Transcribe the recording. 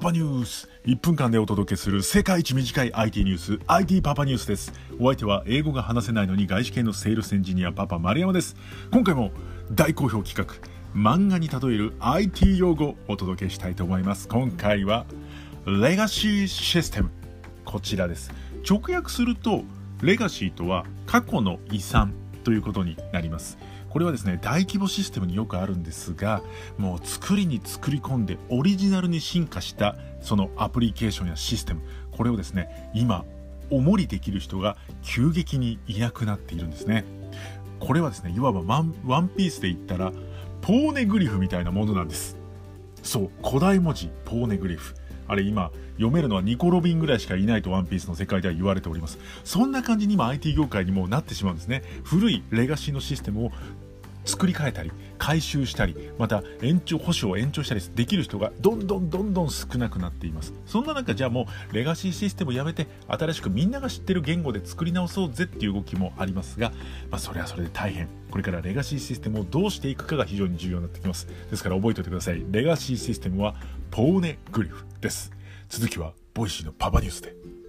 パパニュース。1分間でお届けする世界一短い IT ニュース。IT パパニュースです。お相手は英語が話せないのに外資系のセールスエンジニアパパ丸山です。今回も大好評企画。漫画に例える IT 用語をお届けしたいと思います。今回はレガシーシステム。こちらです。直訳するとレガシーとは過去の遺産。ということになります。これはですね大規模システムによくあるんですがもう作りに作り込んでオリジナルに進化したそのアプリケーションやシステム。これをですね今おもりできる人が急激にいなくなっているんですね。これはですねいわばワンワンピースで言ったらポーネグリフみたいなものなんです。そう古代文字ポーネグリフ。あれ今読めるのはニコ・ロビンぐらいしかいないとワンピースの世界では言われております。そんな感じに今 IT 業界にもなってしまうんですね。古いレガシーのシステムを作り変えたり改修したりまた延長保証を延長したりできる人がどんどんどんどん少なくなっています。そんな中じゃあもうレガシーシステムをやめて新しくみんなが知ってる言語で作り直そうぜっていう動きもありますが、まあ、それはそれで大変。これからレガシーシステムをどうしていくかが非常に重要になってきます。ですから覚えておいてください。レガシーシステムはポーネグリフです。続きは Voicy のパパニュースで。